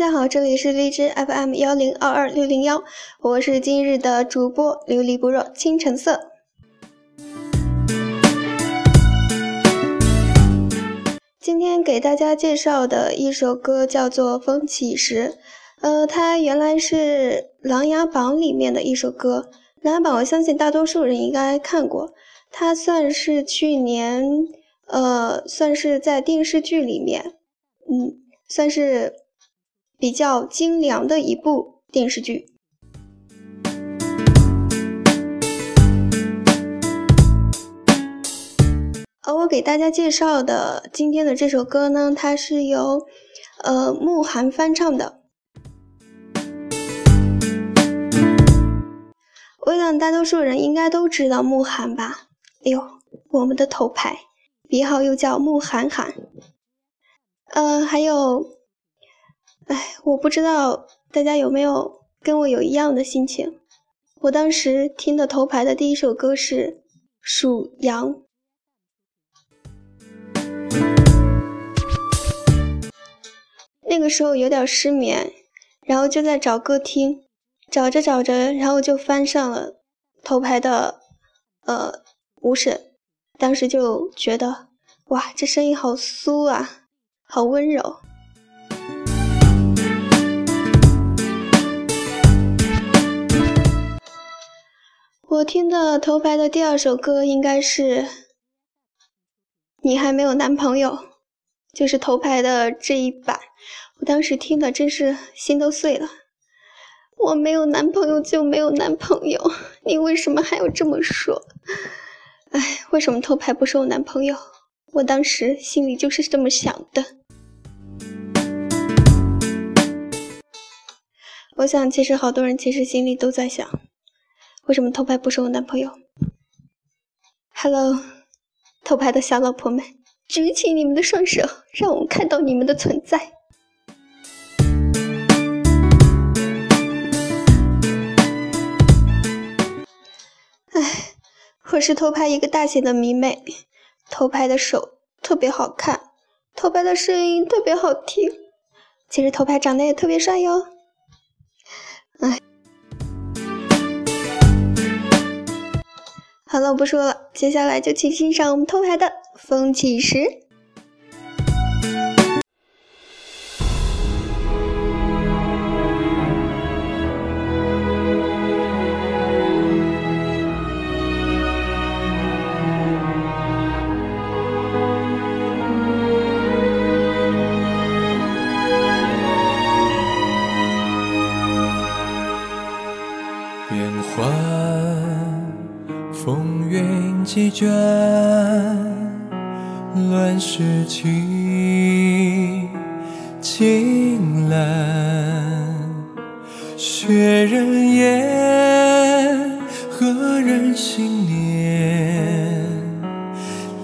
大家好，这里是荔枝 FM 幺零二二六零幺，我是今日的主播琉璃不若清橙色。今天给大家介绍的一首歌叫做《风起时》，呃，它原来是《琅琊榜》里面的一首歌，《琅琊榜》我相信大多数人应该看过，它算是去年，呃，算是在电视剧里面，嗯，算是。比较精良的一部电视剧。而我给大家介绍的今天的这首歌呢，它是由呃慕寒翻唱的。我想大多数人应该都知道慕寒吧？哎呦，我们的头牌，别号又叫慕寒寒。呃，还有。哎，我不知道大家有没有跟我有一样的心情。我当时听的头牌的第一首歌是《属羊》，那个时候有点失眠，然后就在找歌听，找着找着，然后就翻上了头牌的呃《无神》，当时就觉得哇，这声音好酥啊，好温柔。我听的头牌的第二首歌应该是《你还没有男朋友》，就是头牌的这一版。我当时听的真是心都碎了。我没有男朋友就没有男朋友，你为什么还要这么说？哎，为什么头牌不是我男朋友？我当时心里就是这么想的。我想，其实好多人其实心里都在想。为什么偷拍不是我男朋友？Hello，偷拍的小老婆们，举起你们的双手，让我们看到你们的存在。哎，我是偷拍一个大写的迷妹，偷拍的手特别好看，偷拍的声音特别好听，其实偷拍长得也特别帅哟。好了，我不说了，接下来就请欣赏我们偷牌的《风起时变幻》。风云几卷乱世情，青蓝雪人烟，何人心念？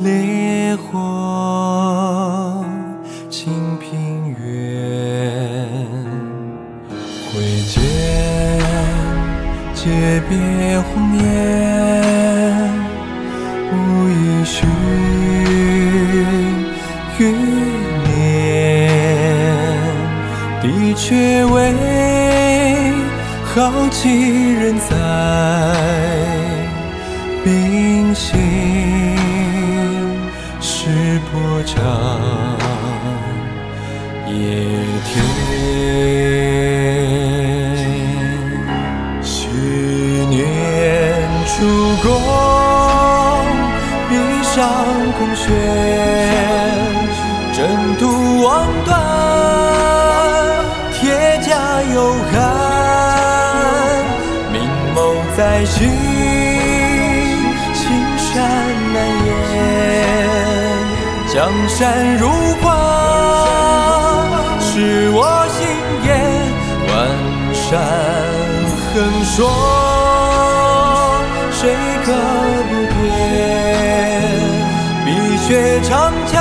烈火清平原，挥剑诀别红颜。无一许余年，的确为好几人在冰心是波长夜天。在心，青山难掩，江山如画，是我心眼，万山横说，谁可不变？碧血长枪，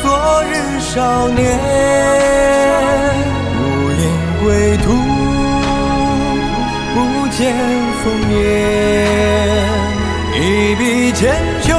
昨日少年，不见烽烟，一笔千秋。